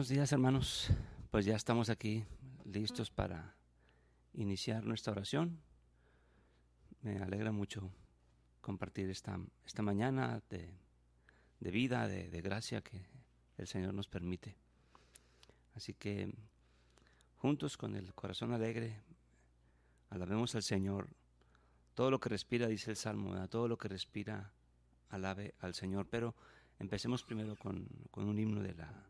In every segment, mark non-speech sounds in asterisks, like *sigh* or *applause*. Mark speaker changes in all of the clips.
Speaker 1: Buenos días hermanos. Pues ya estamos aquí listos para iniciar nuestra oración. Me alegra mucho compartir esta, esta mañana de, vida, de, de gracia que el Señor nos permite. Así que juntos con el corazón alegre, alabemos al Señor. Todo lo que respira, dice el Salmo, todo lo que respira, alabe al Señor. Pero empecemos primero con, con un himno de la,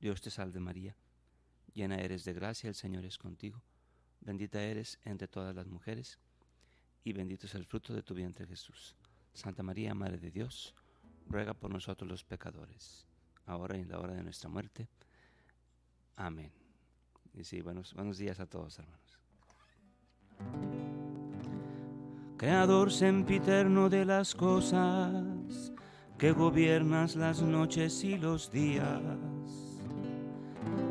Speaker 1: Dios te salve María, llena eres de gracia, el Señor es contigo. Bendita eres entre todas las mujeres y bendito es el fruto de tu vientre Jesús. Santa María, Madre de Dios, ruega por nosotros los pecadores, ahora y en la hora de nuestra muerte. Amén. Y sí, buenos, buenos días a todos, hermanos. Creador sempiterno de las cosas, que gobiernas las noches y los días,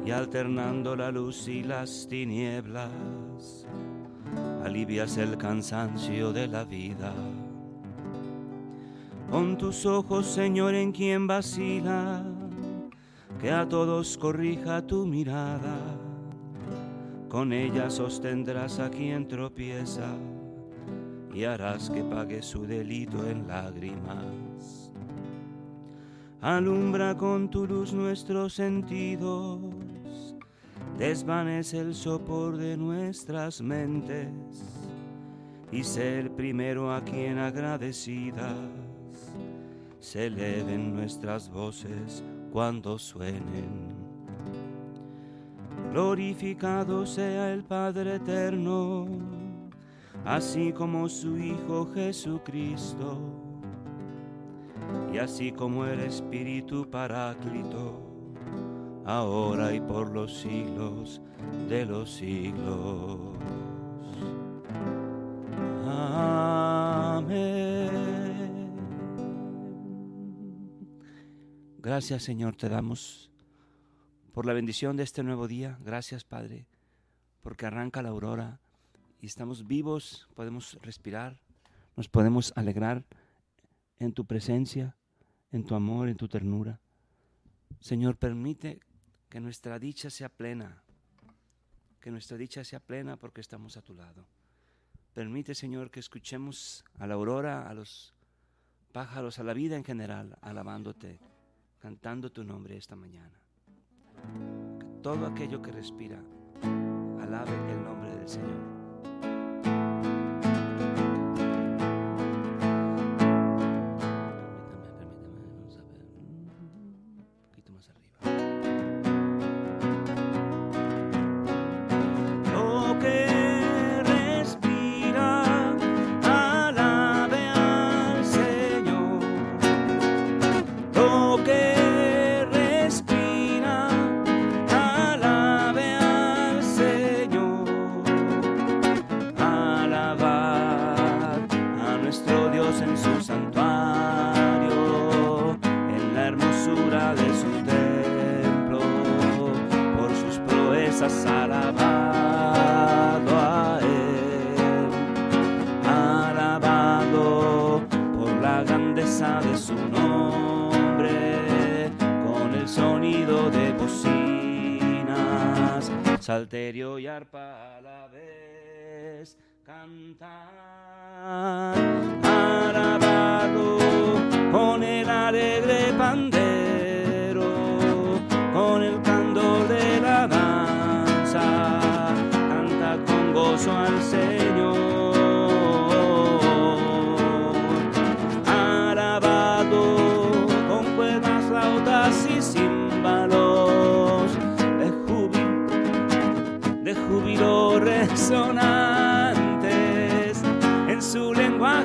Speaker 1: y alternando la luz y las tinieblas, alivias el cansancio de la vida. Con tus ojos, Señor, en quien vacila, que a todos corrija tu mirada. Con ella sostendrás a quien tropieza y harás que pague su delito en lágrimas. Alumbra con tu luz nuestros sentidos, desvanece el sopor de nuestras mentes y ser primero a quien agradecidas se eleven nuestras voces cuando suenen. Glorificado sea el Padre eterno, así como su Hijo Jesucristo, y así como el Espíritu Paráclito, ahora y por los siglos de los siglos. Gracias Señor te damos por la bendición de este nuevo día. Gracias Padre, porque arranca la aurora y estamos vivos, podemos respirar, nos podemos alegrar en tu presencia, en tu amor, en tu ternura. Señor, permite que nuestra dicha sea plena, que nuestra dicha sea plena porque estamos a tu lado. Permite, Señor, que escuchemos a la aurora, a los pájaros, a la vida en general, alabándote cantando tu nombre esta mañana. Que todo aquello que respira alabe el nombre del Señor. Salterio y arpa a la vez cantar. Alabado con el alegre pandero, con el candor de la danza, canta con gozo al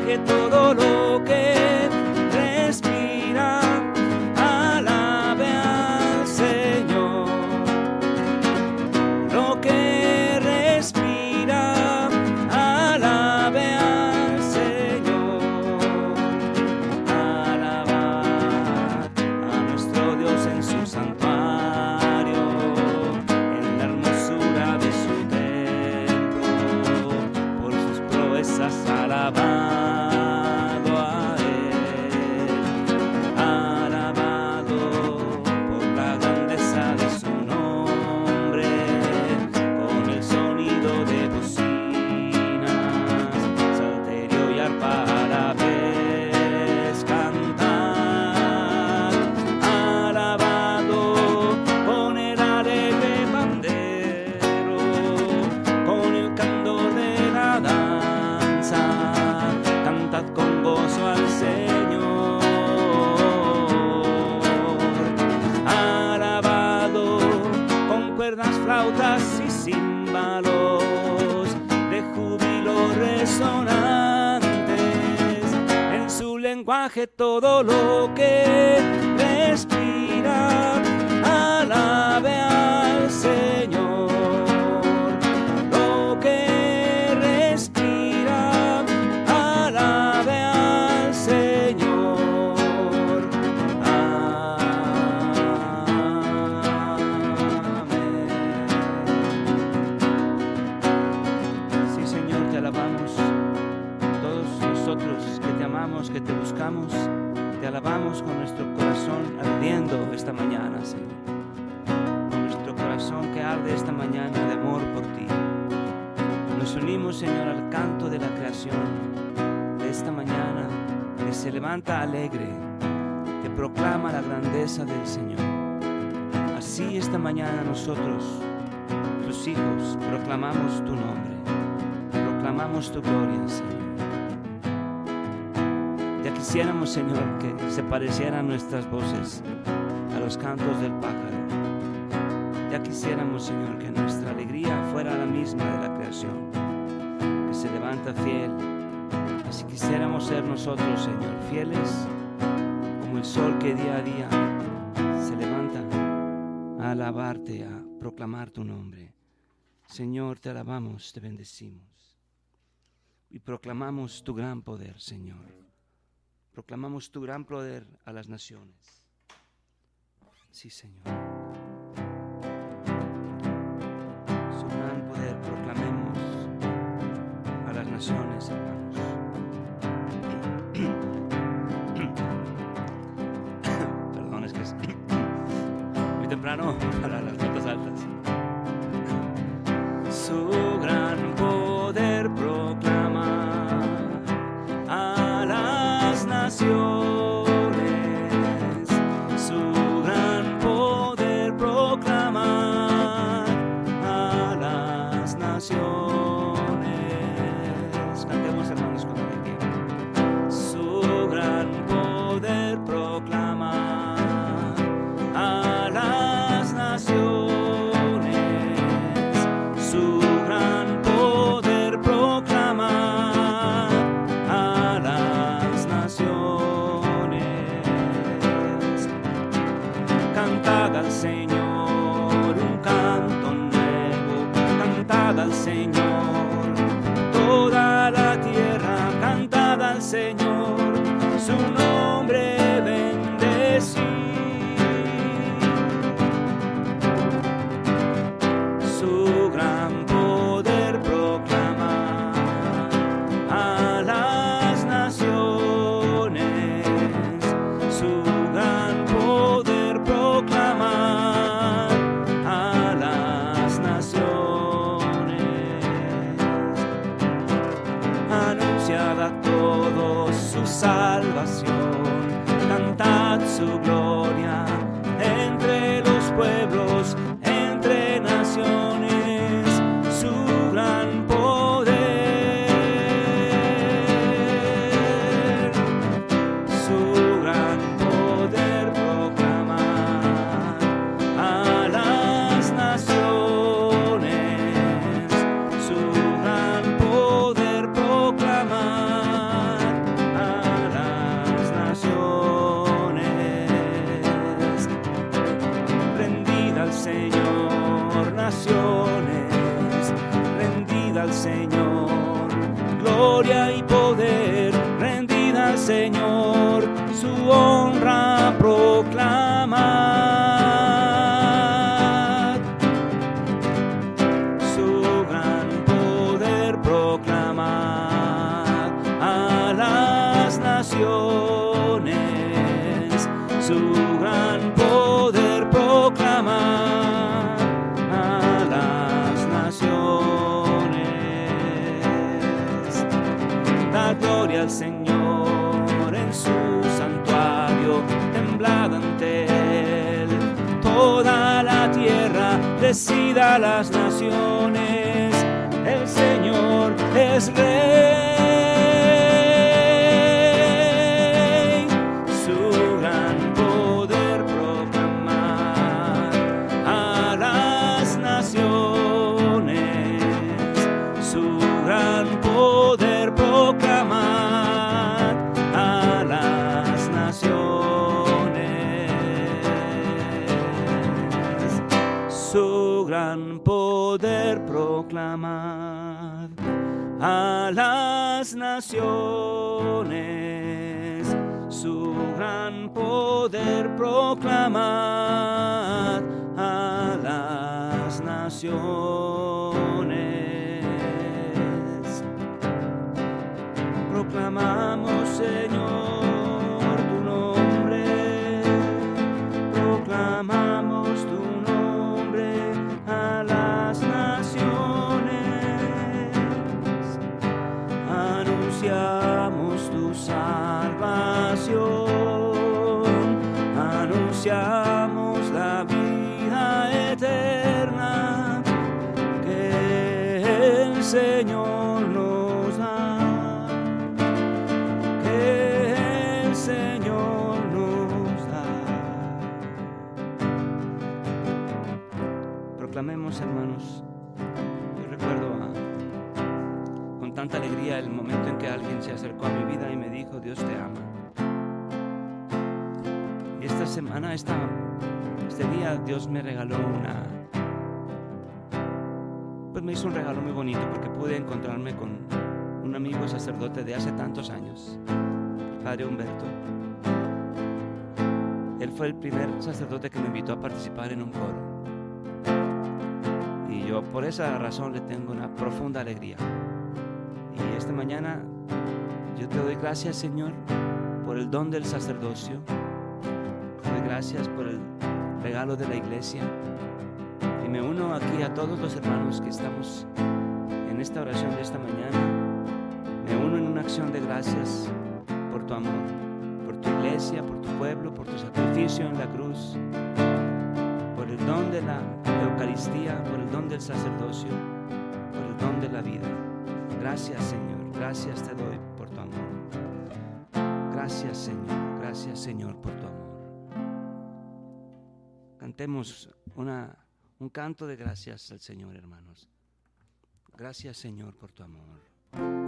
Speaker 1: lenguaje todo lo que todo lo que Señor, al canto de la creación de esta mañana que se levanta alegre, que proclama la grandeza del Señor. Así esta mañana nosotros, tus hijos, proclamamos tu nombre, proclamamos tu gloria, Señor. Ya quisiéramos, Señor, que se parecieran nuestras voces a los cantos del pájaro. Ya quisiéramos, Señor, que nuestra alegría fuera la misma de la creación, se levanta fiel. Así quisiéramos ser nosotros, Señor, fieles como el sol que día a día se levanta a alabarte, a proclamar tu nombre. Señor, te alabamos, te bendecimos y proclamamos tu gran poder, Señor. Proclamamos tu gran poder a las naciones. Sí, Señor. Hermanos. *coughs* Perdón, es que es *coughs* muy temprano para las gloria y poder, rendida al Señor, su honra proclamad. Decida las naciones, el Señor es rey. Poder proclamar a las naciones, su gran poder proclamar a las naciones. Proclamamos, Señor, tu nombre, proclamamos Proclamemos, hermanos. Yo recuerdo ah, con tanta alegría el momento en que alguien se acercó a mi vida y me dijo, Dios te ama. Y esta semana, este día, Dios me regaló una... Pues me hizo un regalo muy bonito porque pude encontrarme con un amigo sacerdote de hace tantos años, Padre Humberto. Él fue el primer sacerdote que me invitó a participar en un coro. Yo por esa razón le tengo una profunda alegría. Y esta mañana yo te doy gracias, Señor, por el don del sacerdocio. Te doy gracias por el regalo de la iglesia. Y me uno aquí a todos los hermanos que estamos en esta oración de esta mañana. Me uno en una acción de gracias por tu amor, por tu iglesia, por tu pueblo, por tu sacrificio en la cruz, por el don de la Eucaristía, por el don del sacerdocio, por el don de la vida. Gracias Señor, gracias te doy por tu amor. Gracias Señor, gracias Señor por tu amor. Cantemos una, un canto de gracias al Señor, hermanos. Gracias Señor por tu amor.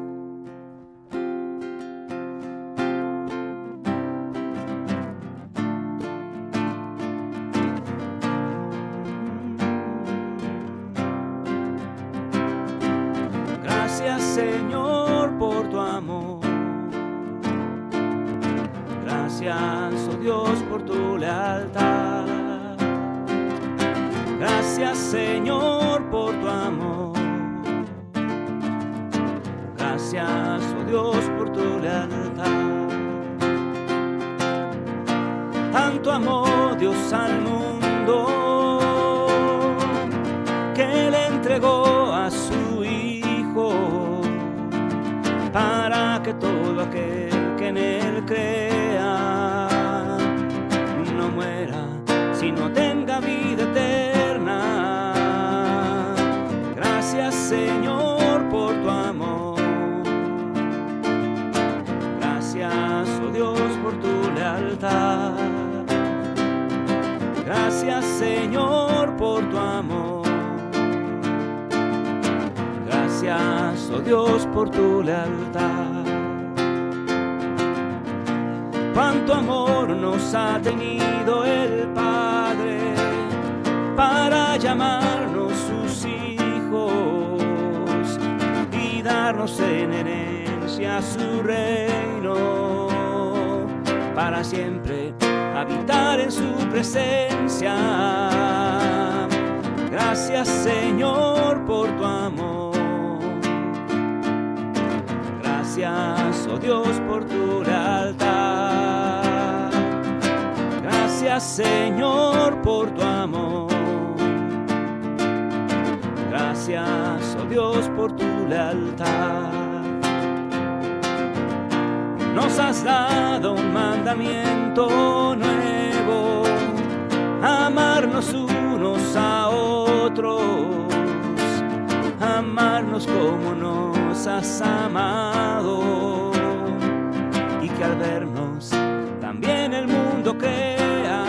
Speaker 1: Entregó a su Hijo para que todo aquel que en él crea no muera, sino tenga vida eterna. Gracias Señor por tu amor. Gracias, oh Dios, por tu lealtad. Gracias Señor por tu amor. Gracias, oh Dios, por tu lealtad. Cuánto amor nos ha tenido el Padre para llamarnos sus hijos y darnos en herencia su reino para siempre habitar en su presencia. Gracias Señor por tu amor. Gracias, oh Dios, por tu lealtad. Gracias Señor por tu amor. Gracias, oh Dios, por tu lealtad. Nos has dado un mandamiento nuevo, amarnos unos a otros, amarnos como has amado, y que al vernos también el mundo crea.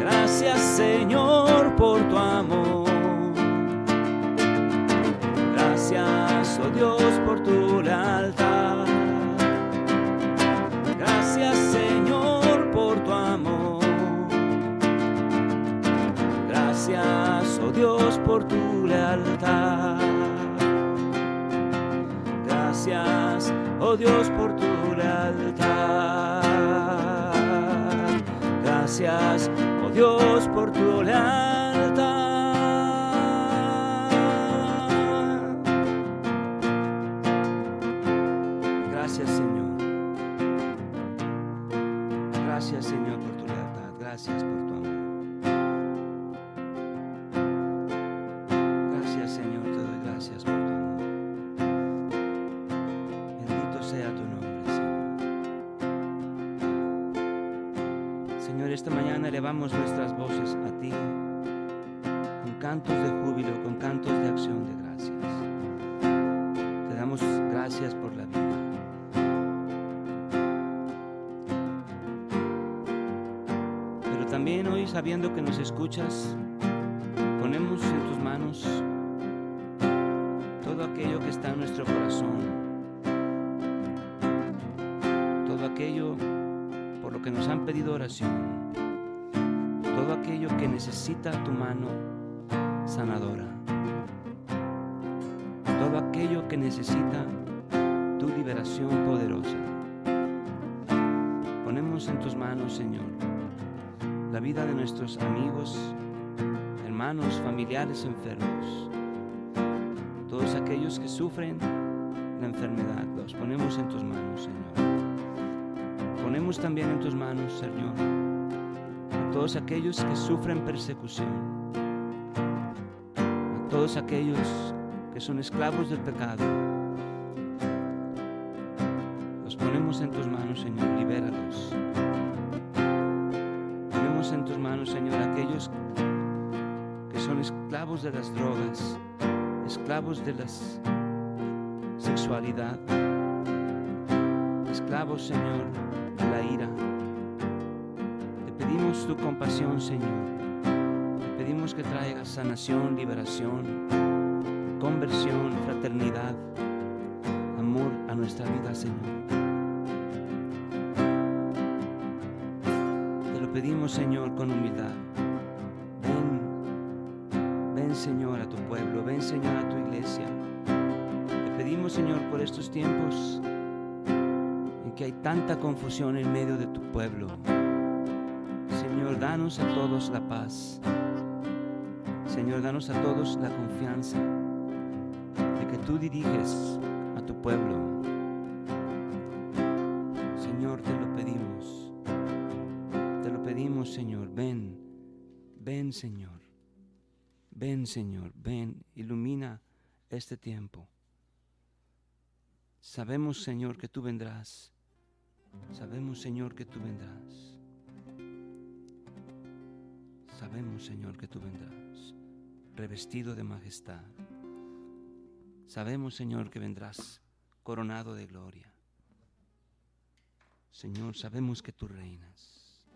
Speaker 1: Gracias Señor por tu amor. Gracias, oh Dios, por tu lealtad. Gracias, Señor, por tu amor. Gracias, oh Dios, por tu Gracias, oh Dios, por tu lealtad. Gracias, oh Dios, por tu lealtad. Gracias, Señor. Gracias, Señor, por tu lealtad. Gracias por elevamos nuestras voces a ti con cantos de júbilo, con cantos de acción de gracias. Te damos gracias por la vida. Pero también hoy, sabiendo que nos escuchas, ponemos en tus manos todo aquello que está en nuestro corazón, todo aquello por lo que nos han pedido oración, todo aquello que necesita tu mano sanadora, todo aquello que necesita tu liberación poderosa. Ponemos en tus manos, Señor, la vida de nuestros amigos, hermanos, familiares enfermos, todos aquellos que sufren la enfermedad, los ponemos en tus manos, Señor. Ponemos también en tus manos, Señor, todos aquellos que sufren persecución, a todos aquellos que son esclavos del pecado. Los ponemos en tus manos, Señor, libéralos. Ponemos en tus manos, Señor, aquellos que son esclavos de las drogas, esclavos de la sexualidad, esclavos, Señor, tu compasión, Señor. Te pedimos que traigas sanación, liberación, conversión, fraternidad, amor a nuestra vida, Señor. Te lo pedimos, Señor, con humildad. Ven, ven, Señor, a tu pueblo, ven, Señor, a tu iglesia. Te pedimos, Señor, por estos tiempos en que hay tanta confusión en medio de tu pueblo. Danos a todos la paz. Señor, danos a todos la confianza de que tú diriges a tu pueblo. Señor, te lo pedimos. Te lo pedimos, Señor. Ven, ven, Señor. Ven, Señor, ven, ilumina este tiempo. Sabemos, Señor, que tú vendrás. Sabemos, Señor, que tú vendrás. Sabemos, Señor, que tú vendrás, revestido de majestad. Sabemos, Señor, que vendrás coronado de gloria. Señor, sabemos que tú reinas.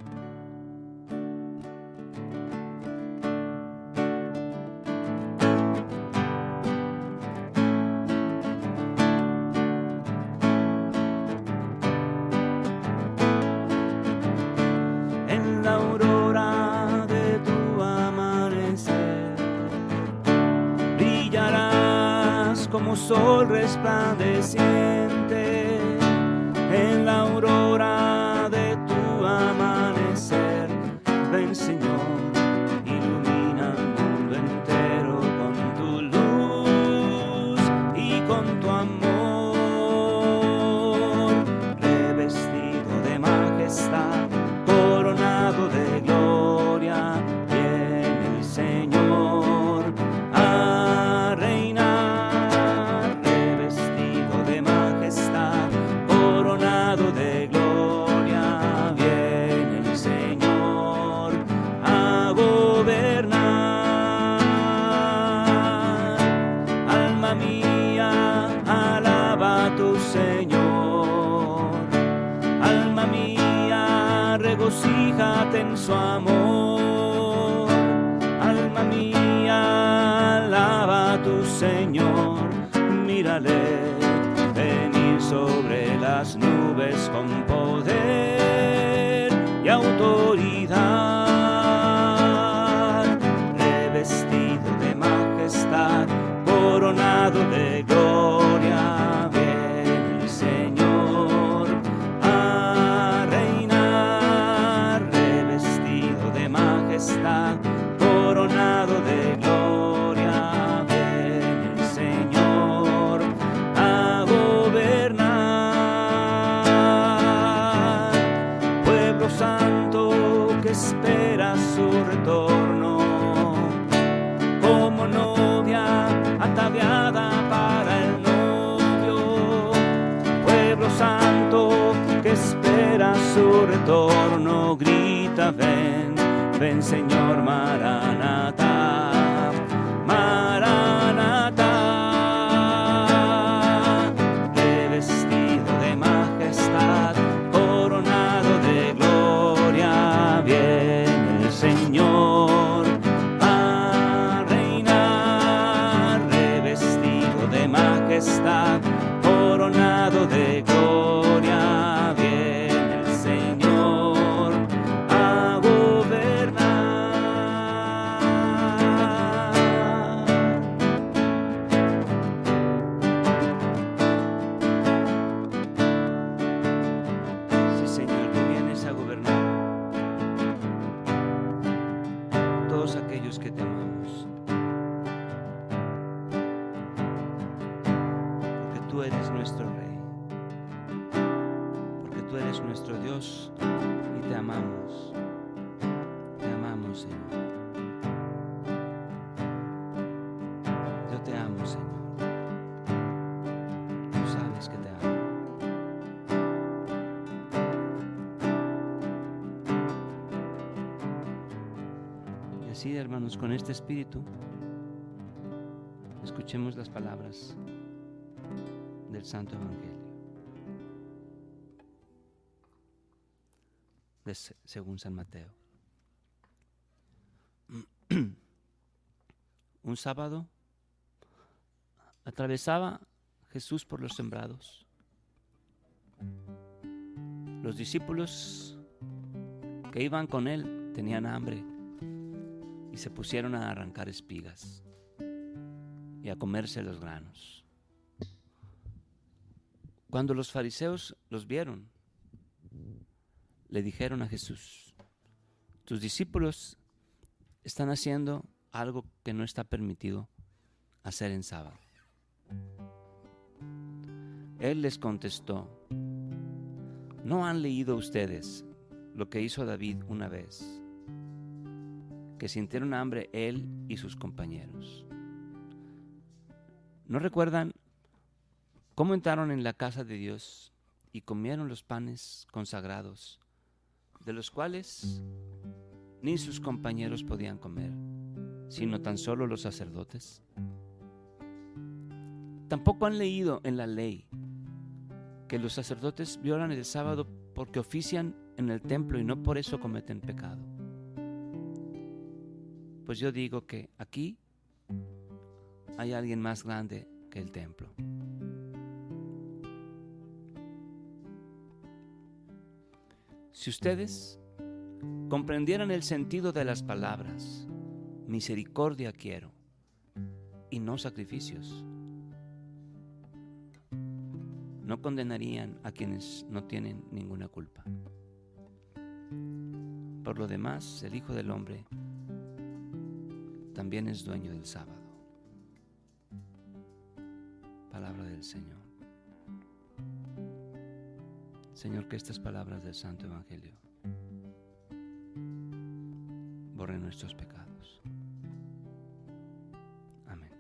Speaker 1: Retorno, grita ven, ven Señor Maranatha. Hermanos, con este espíritu, escuchemos las palabras del Santo Evangelio. según San Mateo. *clears throat* Un sábado atravesaba Jesús por los sembrados. Los discípulos que iban con él tenían hambre y se pusieron a arrancar espigas y a comerse los granos. Cuando los fariseos los vieron, le dijeron a Jesús, tus discípulos están haciendo algo que no está permitido hacer en sábado. Él les contestó, ¿no han leído ustedes lo que hizo David una vez? Que sintieron hambre él y sus compañeros. ¿No recuerdan cómo entraron en la casa de Dios y comieron los panes consagrados, de los cuales ni sus compañeros podían comer, sino tan solo los sacerdotes? Tampoco han leído en la ley que los sacerdotes violan el sábado porque ofician en el templo y no por eso cometen pecado. Pues yo digo que aquí hay alguien más grande que el templo. Si ustedes comprendieran el sentido de las palabras, misericordia quiero y no sacrificios, no condenarían a quienes no tienen ninguna culpa. Por lo demás, el Hijo del Hombre también es dueño del sábado. Palabra del Señor. Señor, que estas palabras del Santo Evangelio borren nuestros pecados. Amén.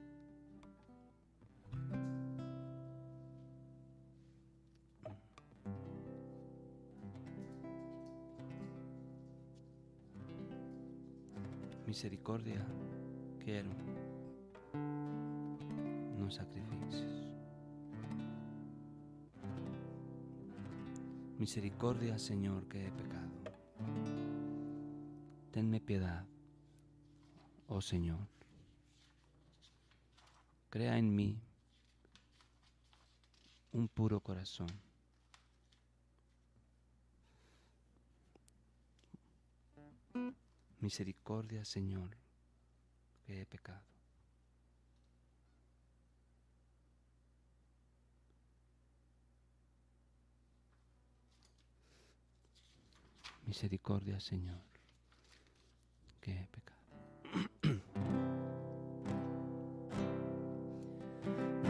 Speaker 1: Misericordia quiero, no sacrificios. Misericordia, Señor, que he pecado. Tenme piedad, oh Señor. Crea en mí un puro corazón. Misericordia, Señor, que pecado. Misericordia, Señor, que he pecado.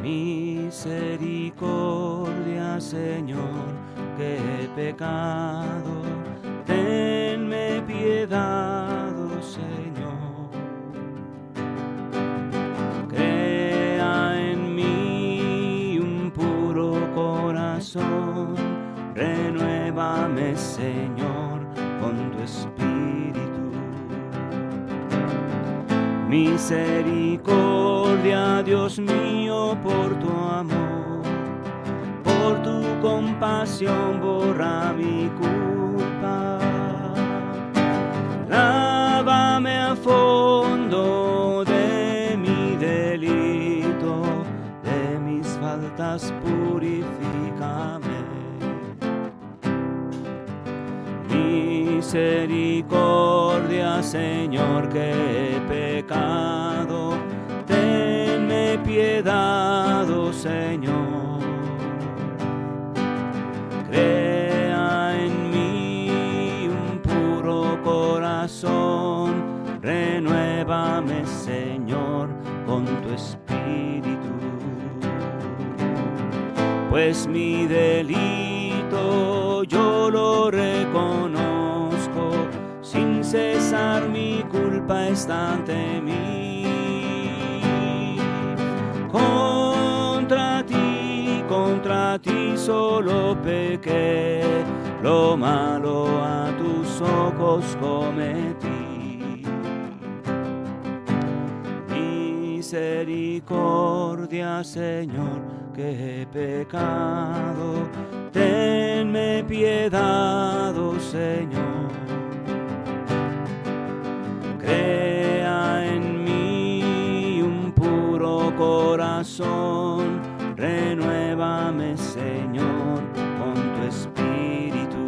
Speaker 1: Misericordia, Señor, que he pecado. *clears throat* Tenme piedad Renuévame, Señor, con tu espíritu. Misericordia, Dios mío, por tu amor, por tu compasión borra mi culpa. Misericordia, Señor, que he pecado, tenme piedad, oh Señor. Crea en mí un puro corazón, renuévame, Señor, con tu espíritu. Pues mi delito yo lo reconozco, cesar mi culpa está ante mí. Contra ti, contra ti solo pequé, lo malo a tus ojos cometí. Misericordia, Señor, que he pecado, tenme piedad, oh Señor. Corazón, renuévame, Señor, con tu espíritu.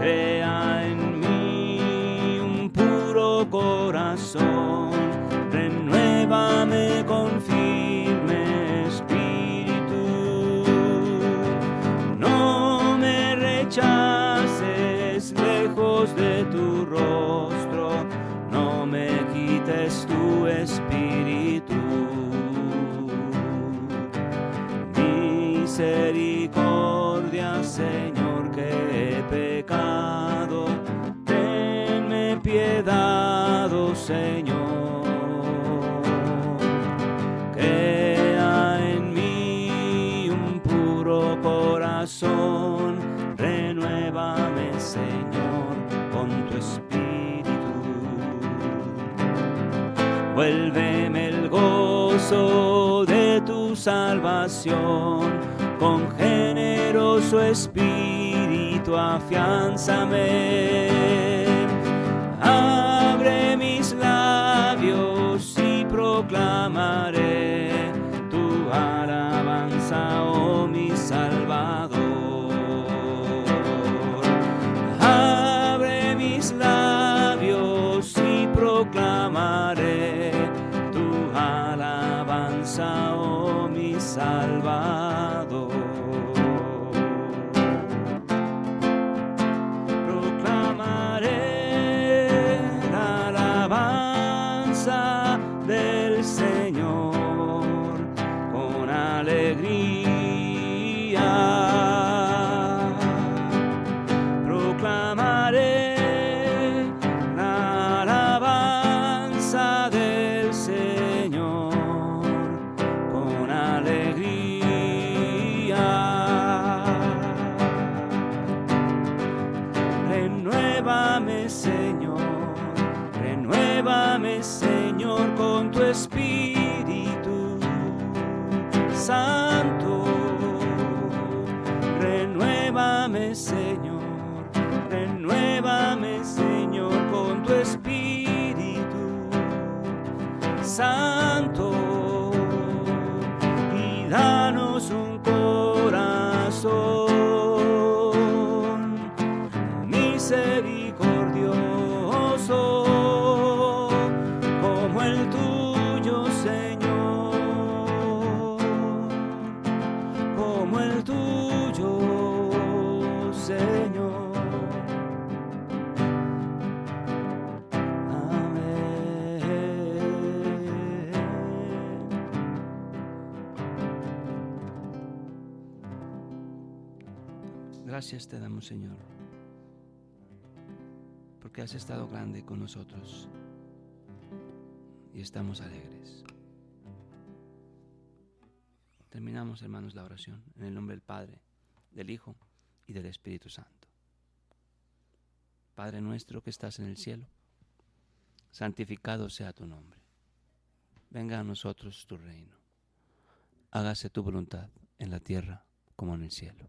Speaker 1: Crea en mí un puro corazón, renuévame con firme espíritu. No me rechaces lejos de tu rostro, tu espíritu. Misericordia, Señor, que he pecado, tenme piedad, oh Señor. Vuélveme el gozo de tu salvación, con generoso espíritu afianzame. Abre mis labios y proclamaré mi santo. Gracias te damos, Señor, porque has estado grande con nosotros y estamos alegres. Terminamos, hermanos, la oración en el nombre del Padre, del Hijo y del Espíritu Santo. Padre nuestro que estás en el cielo, santificado sea tu nombre. Venga a nosotros tu reino. Hágase tu voluntad en la tierra como en el cielo.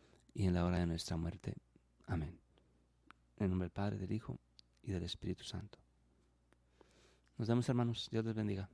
Speaker 1: y en la hora de nuestra muerte. Amén. En nombre del Padre, del Hijo y del Espíritu Santo. Nos vemos hermanos. Dios les bendiga.